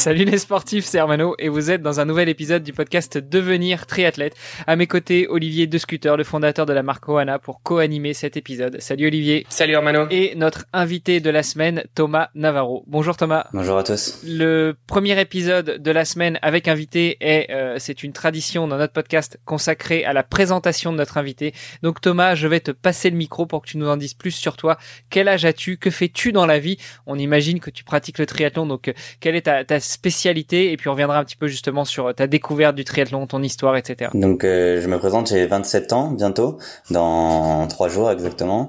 Salut les sportifs, c'est Hermano et vous êtes dans un nouvel épisode du podcast Devenir triathlète. À mes côtés, Olivier De Scooter, le fondateur de la marque Oana, pour co-animer cet épisode. Salut Olivier. Salut Hermano. Et notre invité de la semaine, Thomas Navarro. Bonjour Thomas. Bonjour à tous. Le premier épisode de la semaine avec invité est, euh, c'est une tradition dans notre podcast consacrée à la présentation de notre invité. Donc Thomas, je vais te passer le micro pour que tu nous en dises plus sur toi. Quel âge as-tu? Que fais-tu dans la vie? On imagine que tu pratiques le triathlon, donc euh, quelle est ta, ta spécialité et puis on reviendra un petit peu justement sur ta découverte du triathlon, ton histoire, etc. Donc euh, je me présente, j'ai 27 ans bientôt, dans trois jours exactement,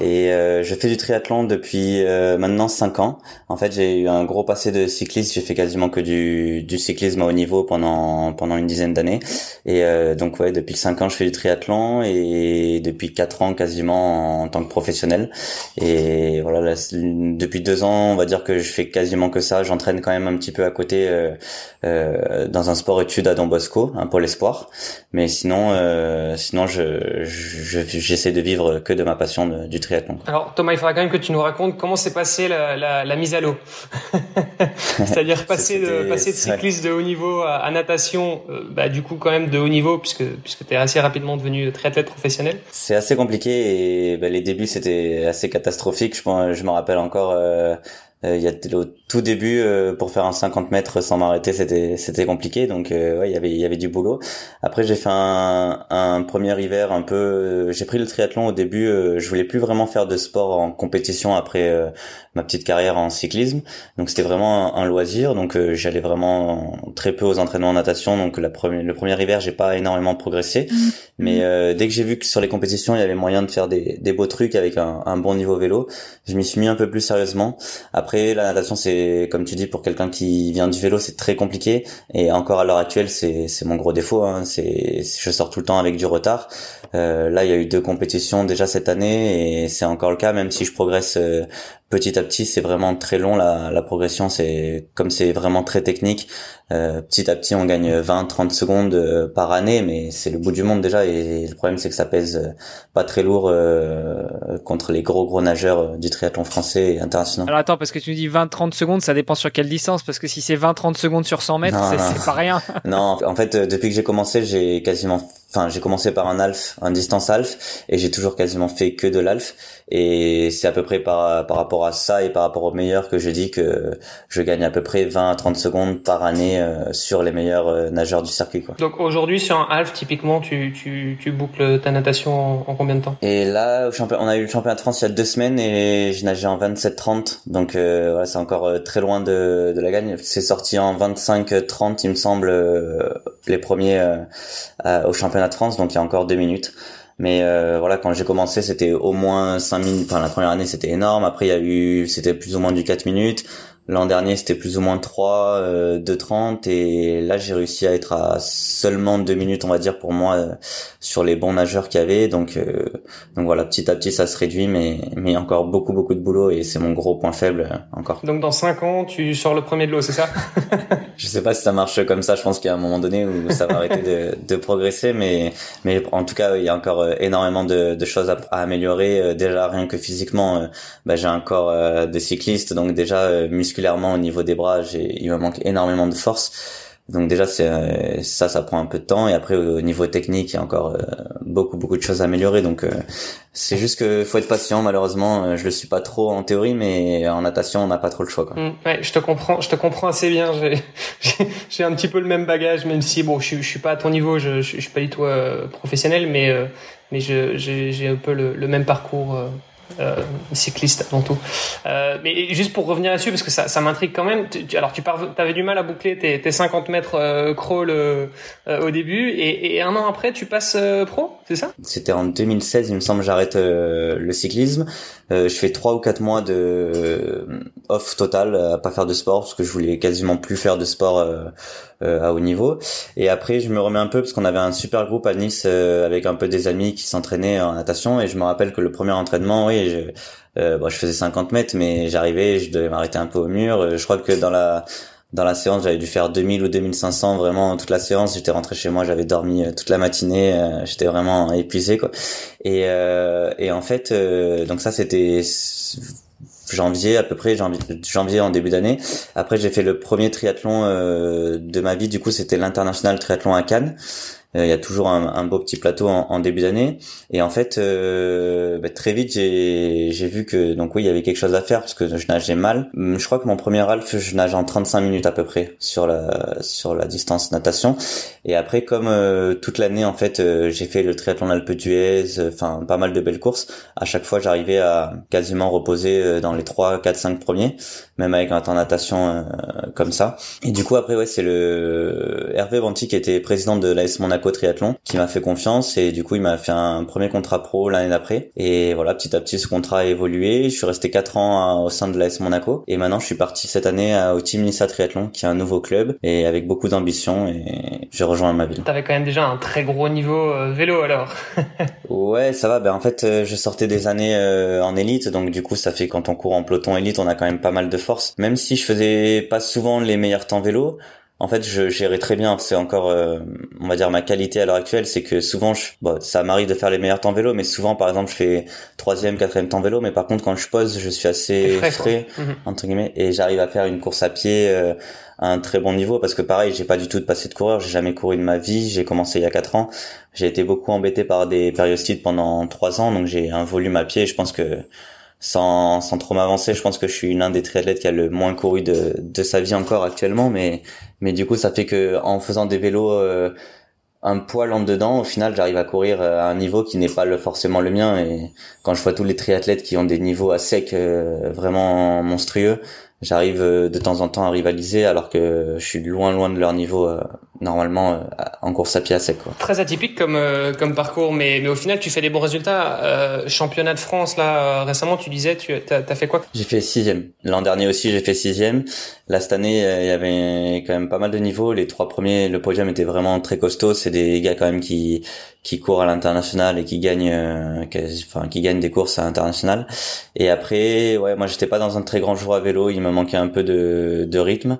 et euh, je fais du triathlon depuis euh, maintenant 5 ans. En fait j'ai eu un gros passé de cycliste, j'ai fait quasiment que du, du cyclisme à haut niveau pendant pendant une dizaine d'années, et donc ouais depuis 5 ans je fais du triathlon et depuis 4 ans quasiment en tant que professionnel. Et voilà, depuis deux ans on va dire que je fais quasiment que ça, j'entraîne quand même un petit peu à côté euh, euh, dans un sport études à Don Bosco, un pôle espoir. Mais sinon, euh, sinon, je j'essaie de vivre que de ma passion du triathlon. Alors Thomas, il faudra quand même que tu nous racontes comment s'est passée la, la, la, mise à l'eau. C'est-à-dire passer de passer de cycliste de haut niveau à, natation, bah du coup quand même de haut niveau puisque puisque tu es assez rapidement devenu triathlète professionnel. C'est assez compliqué et bah, les débuts c'était assez catastrophique. Je, je me rappelle encore. Euh, il y a au tout début euh, pour faire un 50 mètres sans m'arrêter c'était c'était compliqué. Donc euh, ouais il y avait il y avait du boulot. Après j'ai fait un, un premier hiver un peu euh, j'ai pris le triathlon au début je voulais plus vraiment faire de sport en compétition après ma petite carrière en cyclisme. Donc c'était vraiment un, loisir. Donc j'allais vraiment très peu aux entraînements en natation. Donc la première le premier hiver j'ai pas énormément progressé. Mmh. mais mmh. dès que j'ai vu que sur les compétitions il y avait moyen de faire des, des beaux trucs avec un, un bon niveau vélo je m'y suis mis un peu plus sérieusement. après la natation c'est comme tu dis pour quelqu'un qui vient du vélo c'est très compliqué. Et encore à l'heure actuelle c'est c'est mon gros défaut hein. c'est je sors tout le temps avec du retard. Euh, là il y a eu deux compétitions déjà cette année et c'est encore le cas. Même si je progresse euh, petit à petit c'est vraiment très long la, la progression. C'est comme c'est vraiment très technique euh, petit à petit on gagne 20-30 secondes euh, par année mais c'est le bout du monde déjà. Et le problème c'est que ça pèse euh, pas très lourd contre les gros gros nageurs du triathlon français et international. Attends parce que tu me dis 20-30 secondes ça dépend sur quelle distance parce que si c'est 20-30 secondes sur 100 mètres c'est pas rien. non en fait depuis que j'ai commencé j'ai quasiment enfin j'ai commencé par un alf, un distance alf et j'ai toujours quasiment fait que de l'alf et c'est à peu près par par rapport à ça et par rapport aux meilleurs que je dis que je gagne à peu près 20 à 30 secondes par année euh, sur les meilleurs euh, nageurs du circuit quoi. Donc aujourd'hui sur un half typiquement tu tu tu boucles ta natation en, combien de temps? Et là on a eu le championnat de France il y a deux semaines et j'ai nagé en 27-30 donc euh, voilà c'est encore très loin de de la gagne. C'est sorti en 25-30 il me semble les premiers au championnat de France donc il y a encore deux minutes. Mais euh, voilà, quand j'ai commencé, c'était au moins 5 minutes. Enfin, la première année, c'était énorme. Après, il y a eu, c'était plus ou moins du 4 minutes. L'an dernier, c'était plus ou moins 3, euh, 2,30 et là, j'ai réussi à être à seulement 2 minutes, on va dire, pour moi, euh, sur les bons nageurs qu'il y avait. Donc, euh, donc voilà, petit à petit, ça se réduit, mais mais encore beaucoup, beaucoup de boulot et c'est mon gros point faible euh, encore. Donc, dans 5 ans, tu sors le premier de l'eau, c'est ça? Je sais pas si ça marche comme ça. Je pense qu'il y a un moment donné où ça va arrêter de, de progresser, mais mais en tout cas, il y a encore énormément de, de choses à, améliorer. Déjà, rien que physiquement, bah, j'ai un corps de cycliste, donc déjà musculairement musculairement au niveau des bras, il me manque énormément de force. Donc déjà c'est euh, ça ça prend un peu de temps et après au niveau technique il y a encore euh, beaucoup beaucoup de choses à améliorer donc euh, c'est juste que faut être patient malheureusement je le suis pas trop en théorie mais en natation on n'a pas trop le choix quoi. Mmh, ouais, je te comprends je te comprends assez bien j'ai un petit peu le même bagage même si bon je, je suis pas à ton niveau je, je, suis pas du tout professionnel mais mais je j'ai un peu le, même parcours euh, cycliste avant tout. Euh, mais juste pour revenir là-dessus, parce que ça, ça m'intrigue quand même. Alors tu avais du mal à boucler tes, tes 50 mètres euh, crawl euh, euh, au début, et, et, un an après, tu passes pro, c'est ça? C'était en 2016, il me semble, j'arrête le cyclisme. je fais trois ou quatre mois de off total, à pas faire de sport, parce que je voulais quasiment plus faire de sport à haut niveau. Et après, je me remets un peu parce qu'on avait un super groupe à Nice avec un peu des amis qui s'entraînaient en natation, et je me rappelle que le premier entraînement, oui je, euh, bon, je faisais 50 mètres, mais j'arrivais, je devais m'arrêter un peu au mur. Euh, je crois que dans la dans la séance, j'avais dû faire 2000 ou 2500 vraiment toute la séance. J'étais rentré chez moi, j'avais dormi euh, toute la matinée, j'étais vraiment épuisé quoi. Et et en fait, donc ça c'était janvier à peu près janvier, janvier en début d'année. Après j'ai fait le premier triathlon de ma vie. Du coup c'était l'international triathlon à Cannes. Euh, il y a toujours un, un, beau petit plateau en, en début d'année. Et en fait, euh, bah, très vite, j'ai, vu que donc oui, il y avait quelque chose à faire parce que je nageais mal. Hum, je crois que mon premier half, je nage en 35 minutes à peu près sur la sur la distance natation. Et après, comme euh, toute l'année, en fait, j'ai fait le triathlon Alpe d'Huez, enfin pas mal de belles courses. À chaque fois, j'arrivais à quasiment reposer dans les 3, 4, 5 premiers, même avec un temps natation comme ça. Et du coup, après, ouais, c'est le Hervé Banti qui était président de l'AS Monaco triathlon qui m'a fait confiance et du coup il m'a fait un premier contrat pro l'année d'après. Et voilà petit à petit ce contrat a évolué. Je suis resté quatre ans au sein de l'AS Monaco et maintenant je suis parti cette année au Team Nissa Triathlon qui est un nouveau club et avec beaucoup d'ambition et j'ai rejoint ma ville. T'avais quand même déjà un très gros niveau euh, vélo alors. ouais ça va. Ben en fait euh, je sortais des années euh, en élite. Donc du coup ça fait quand on court en peloton élite on a quand même pas mal de force. Même si je faisais pas souvent les meilleurs temps vélo en fait, je gérais très bien. C'est encore, euh, on va dire, ma qualité à l'heure actuelle, c'est que souvent, je, bon, ça m'arrive de faire les meilleurs temps vélo, mais souvent, par exemple, je fais troisième, quatrième temps vélo, mais par contre, quand je pose, je suis assez frais, mhm. entre guillemets, et j'arrive à faire une course à pied euh, à un très bon niveau, parce que pareil, j'ai pas du tout de passé de coureur, j'ai jamais couru de ma vie, j'ai commencé il y a quatre ans, j'ai été beaucoup embêté par des périostites pendant trois ans, donc j'ai un volume à pied, je pense que sans, sans trop m'avancer, je pense que je suis l'un des triathlètes qui a le moins couru de, de sa vie encore actuellement, mais mais du coup ça fait que en faisant des vélos euh, un poil en dedans, au final j'arrive à courir euh, à un niveau qui n'est pas le, forcément le mien. Et quand je vois tous les triathlètes qui ont des niveaux à sec euh, vraiment monstrueux, j'arrive euh, de temps en temps à rivaliser alors que je suis loin loin de leur niveau euh, normalement euh, en course à pied à sec quoi. Très atypique comme comme parcours mais mais au final tu fais des bons résultats championnat de France là récemment tu disais tu as, as fait quoi? J'ai fait sixième. L'an dernier aussi j'ai fait sixième. Là cette année il y avait quand même pas mal de niveaux. Les trois premiers le podium était vraiment très costaud. C'est des gars quand même qui qui courent à l'international et qui gagnent enfin qui gagnent des courses à l'international. Et après ouais moi j'étais pas dans un très grand jour à vélo. Il me manquait un peu de, de rythme.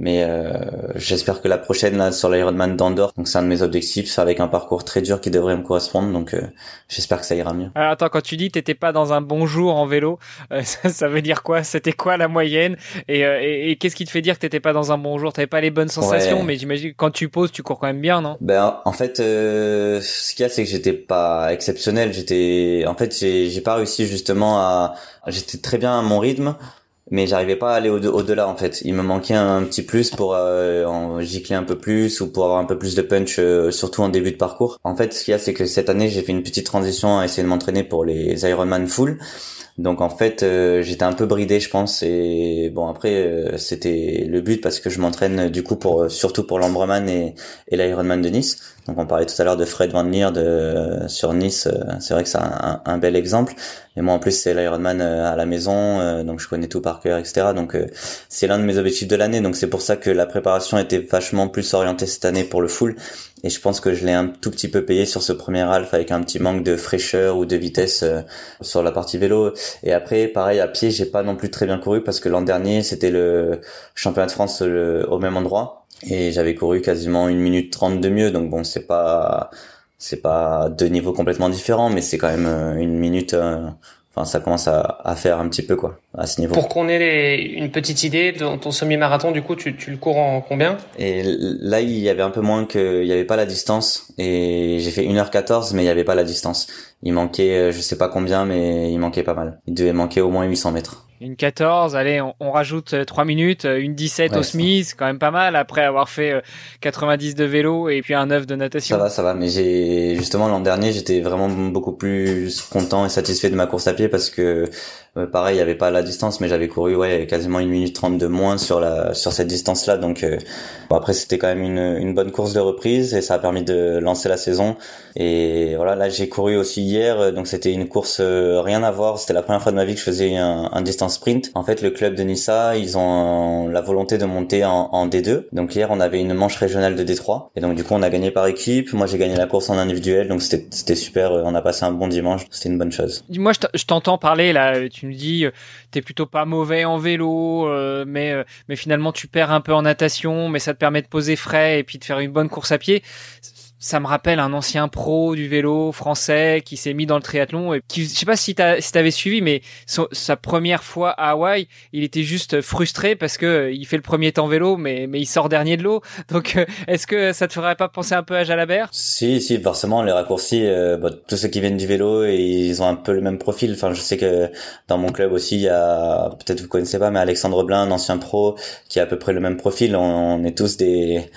Mais euh, j'espère que la prochaine là sur l'Ironman d'Andorre, donc c'est un de mes objectifs, avec un parcours très dur qui devrait me correspondre. Donc euh, j'espère que ça ira mieux. Alors, attends, quand tu dis t'étais pas dans un bon jour en vélo, euh, ça, veut dire quoi? C'était quoi la moyenne? Et, et, qu'est-ce qui te fait dire que t'étais pas dans un bon jour? T'avais pas les bonnes sensations, mais j'imagine que quand tu poses, tu cours quand même bien, non? Ben en fait, ce qu'il y a, c'est que j'étais pas exceptionnel. J'étais, en fait, j'ai pas réussi justement à. J'étais très bien à mon rythme mais j'arrivais pas à aller au-delà en fait. Il me manquait un, petit plus pour euh, en gicler un peu plus ou pour avoir un peu plus de punch, euh, surtout en début de parcours. En fait, ce qu'il y a, c'est que cette année, j'ai fait une petite transition à essayer de m'entraîner pour les Ironman full. Donc en fait, euh, j'étais un peu bridé, je pense. Et bon, après, euh, c'était le but parce que je m'entraîne du coup pour surtout pour l'Ambreman et, et l'Ironman de Nice. Donc on parlait tout à l'heure de Fred Van Leer de, sur Nice. C'est vrai que c'est un, un, bel exemple. Et moi en plus c'est l'Ironman à la maison, donc je connais tout par cœur, etc. Donc c'est l'un de mes objectifs de l'année. Donc c'est pour ça que la préparation était vachement plus orientée cette année pour le full. Et je pense que je l'ai un tout petit peu payé sur ce premier alpha avec un petit manque de fraîcheur ou de vitesse euh, sur la partie vélo. Et après, pareil, à pied, j'ai pas non plus très bien couru parce que l'an dernier, c'était le championnat de France au même endroit. Et j'avais couru quasiment une minute trente de mieux. Donc bon, c'est pas, c'est pas deux niveaux complètement différents, mais c'est quand même euh, une minute, euh, ça commence à, à, faire un petit peu quoi à ce niveau. Pour qu'on ait les, une petite idée de ton semi-marathon, du coup, tu, tu, le cours en combien? Et là, il y avait un peu moins que, il y avait pas la distance. Et j'ai fait 1h14, mais il y avait pas la distance. Il manquait, euh, je sais pas combien, mais il manquait pas mal. Il devait manquer au moins 800 mètres. Une 14, allez, on, rajoute 3 minutes, une 17 au Smith, quand même pas mal après avoir fait 90 de vélo et puis un 9 de natation. Ça va, ça va, mais j'ai justement l'an dernier, j'étais vraiment beaucoup plus content et satisfait de ma course à pied parce que euh, pareil, il y avait pas la distance, mais j'avais couru ouais quasiment une minute trente de moins sur la sur cette distance-là. Donc euh, bon, après c'était quand même une, une bonne course de reprise et ça a permis de lancer la saison. Et voilà, là j'ai couru aussi hier, euh, donc c'était une course rien à voir. C'était la première fois de ma vie que je faisais un, un distance sprint. En fait, le club de Nissa, ils ont la volonté de monter en, en D2. Donc hier on avait une manche régionale de D3 et donc du coup on a gagné par équipe. Moi j'ai gagné la course en individuel, donc c'était c'était super. On a passé un bon dimanche. C'était une bonne chose. Moi je t'entends parler là. Me dis euh, t'es plutôt pas mauvais en vélo, euh, mais euh, mais finalement tu perds un peu en natation, mais ça te permet de poser frais et puis de faire une bonne course à pied ça me rappelle un ancien pro du vélo français qui s'est mis dans le triathlon et qui, je sais pas si tu si t'avais suivi, mais sa première fois à Hawaï, il était juste frustré parce que euh, il fait le premier temps vélo, mais mais il sort dernier de l'eau. Donc, euh, est-ce que ça te ferait pas penser un peu à Jalabert? Si, si, forcément, les raccourcis, euh, bah, tous ceux qui viennent du vélo, ils ont un peu le même profil. Enfin, je sais que dans mon club aussi, il y a, peut-être vous connaissez pas, mais Alexandre Blin, un ancien pro, qui a à peu près le même profil. on est tous des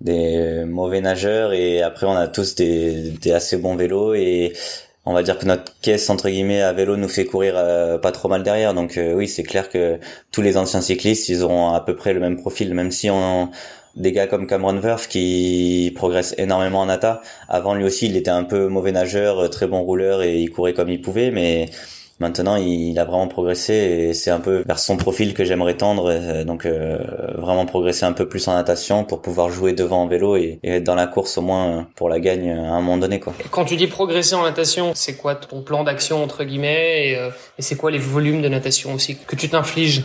des mauvais nageurs et après on a tous des, des assez bons vélos et on va dire que notre caisse entre guillemets à vélo nous fait courir euh, pas trop mal derrière. Donc euh, oui c'est clair que tous les anciens cyclistes ils auront à peu près le même profil même si on des gars comme Cameron Wurf qui progresse énormément en nata avant lui aussi il était un peu mauvais nageur très bon rouleur et il courait comme il pouvait mais Maintenant, il a vraiment progressé et c'est un peu vers son profil que j'aimerais tendre. Euh, donc, euh, vraiment progresser un peu plus en natation pour pouvoir jouer devant en vélo et, être dans la course au moins pour la gagne à un moment donné. Quoi. Quand tu dis progresser en natation, c'est quoi ton plan d'action entre guillemets et, euh, et c'est quoi les volumes de natation aussi que tu t'infliges?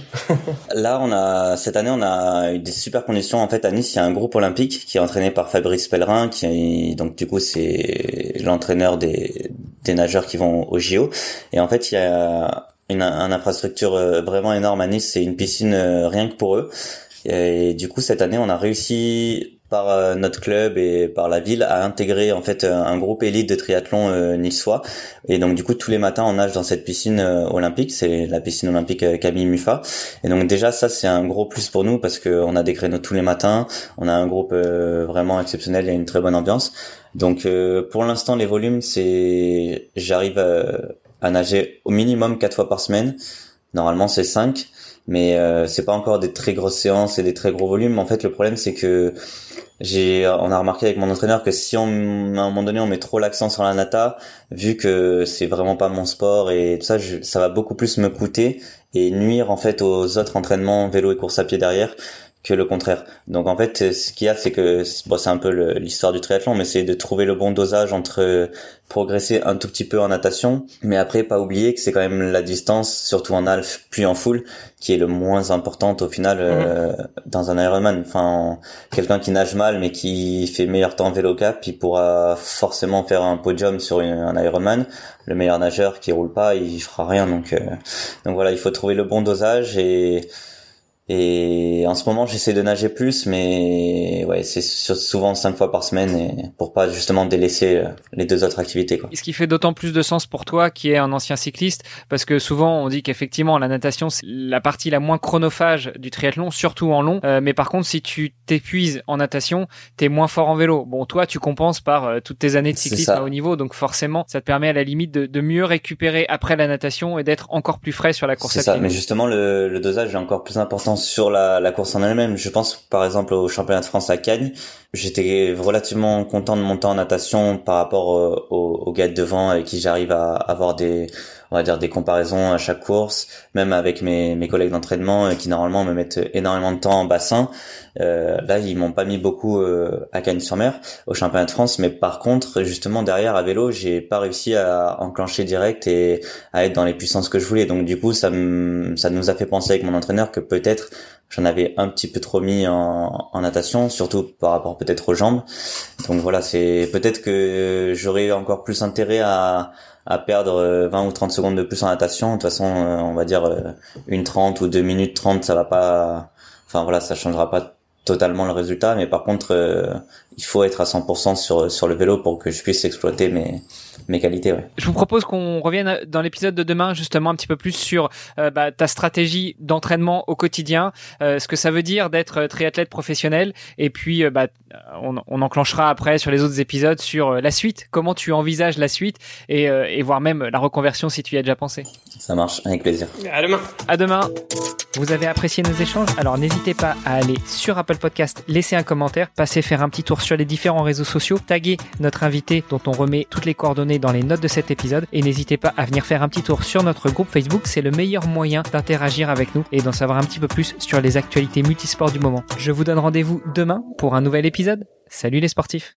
Là, on a cette année, on a eu des super conditions. En fait, à Nice, il y a un groupe olympique qui est entraîné par Fabrice Pellerin, qui donc du coup c'est l'entraîneur des des nageurs qui vont au JO. Et en fait, il y a une, infrastructure euh, vraiment énorme à Nice. C'est une piscine euh, rien que pour eux. Et, du coup, cette année, on a réussi par euh, notre club et par la ville à intégrer en fait un groupe élite de triathlon euh, niçois et donc du coup tous les matins on nage dans cette piscine olympique c'est la piscine olympique Camille Mufa et donc déjà ça c'est un gros plus pour nous parce que on a des créneaux tous les matins on a un groupe vraiment exceptionnel a une très bonne ambiance donc euh, pour l'instant les volumes c'est j'arrive à, nager au minimum quatre fois par semaine. Normalement c'est cinq, mais euh, c'est pas encore des très grosses séances et des très gros volumes. En fait le problème c'est que j'ai on a remarqué avec mon entraîneur que si on à un moment donné on met trop l'accent sur la nata, vu que c'est vraiment pas mon sport et tout ça, ça va beaucoup plus me coûter et nuire en fait aux autres entraînements vélo et course à pied derrière que le contraire. Donc en fait, ce qu'il y a, c'est que bon, c'est un peu l'histoire du triathlon, mais c'est de trouver le bon dosage entre progresser un tout petit peu en natation, mais après pas oublier que c'est quand même la distance, surtout en half puis en full, qui est le moins importante au final euh, mhm. dans un Ironman. Enfin, quelqu'un qui nage mal mais qui fait meilleur temps vélo cap, il pourra forcément faire un podium sur un Ironman. Le meilleur nageur qui roule pas, il fera rien. Donc, euh, donc voilà, il faut trouver le bon dosage et et en ce moment, j'essaie de nager plus, mais ouais, c'est souvent cinq fois par semaine et pour pas justement délaisser euh, les deux autres activités. Quoi. Ce qui fait d'autant plus de sens pour toi, qui est un ancien cycliste, parce que souvent on dit qu'effectivement la natation c'est la partie la moins chronophage du triathlon, surtout en long. Euh, mais par contre, si tu t'épuises en natation, t'es moins fort en vélo. Bon, toi, tu compenses par euh, toutes tes années de cyclisme à haut niveau, donc forcément, ça te permet à la limite de, de mieux récupérer après la natation et d'être encore plus frais sur la course à pied. C'est ça, mais justement le, le dosage est encore plus important sur la, course en elle-même. Je pense par exemple au championnat de France à Cagnes, j'étais relativement content de monter en natation par rapport euh, aux, gars de devant avec qui j'arrive à avoir des on va dire des comparaisons à chaque course, même avec mes, mes collègues d'entraînement euh, qui normalement me mettent énormément de temps en bassin. Euh, là, ils m'ont pas mis beaucoup euh, à Cagnes-sur-Mer au championnat de France, mais par contre, justement derrière à vélo, j'ai pas réussi à enclencher direct et à être dans les puissances que je voulais. Donc du coup, ça ça nous a fait penser avec mon entraîneur que peut-être j'en avais un petit peu trop mis en, en natation, surtout par rapport peut-être aux jambes. Donc voilà, c'est peut-être que j'aurais encore plus intérêt à perdre 20 euh, ou 30 secondes de plus en natation. De toute façon, euh, on va dire euh, une 30 ou 2 minutes 30, ça va pas. Enfin voilà, ça changera pas totalement le résultat, mais par contre, euh, il faut être à 100% sur sur le vélo pour que je puisse exploiter mes mes qualités. Ouais. Je vous propose qu'on revienne dans l'épisode de demain justement un petit peu plus sur euh, bah, ta stratégie d'entraînement au quotidien, euh, ce que ça veut dire d'être triathlète professionnel, et puis bah, on, on, enclenchera après sur les autres épisodes sur la suite, comment tu envisages la suite et, et voire même la reconversion si tu y as déjà pensé. Ça marche, avec plaisir. À demain. À demain. Vous avez apprécié nos échanges? Alors n'hésitez pas à aller sur Apple Podcast, laisser un commentaire, passer faire un petit tour sur les différents réseaux sociaux, taguer notre invité dont on remet toutes les coordonnées dans les notes de cet épisode et n'hésitez pas à venir faire un petit tour sur notre groupe Facebook, c'est le meilleur moyen d'interagir avec nous et d'en savoir un petit peu plus sur les actualités multisports du moment. Je vous donne rendez-vous demain pour un nouvel épisode. Salut les sportifs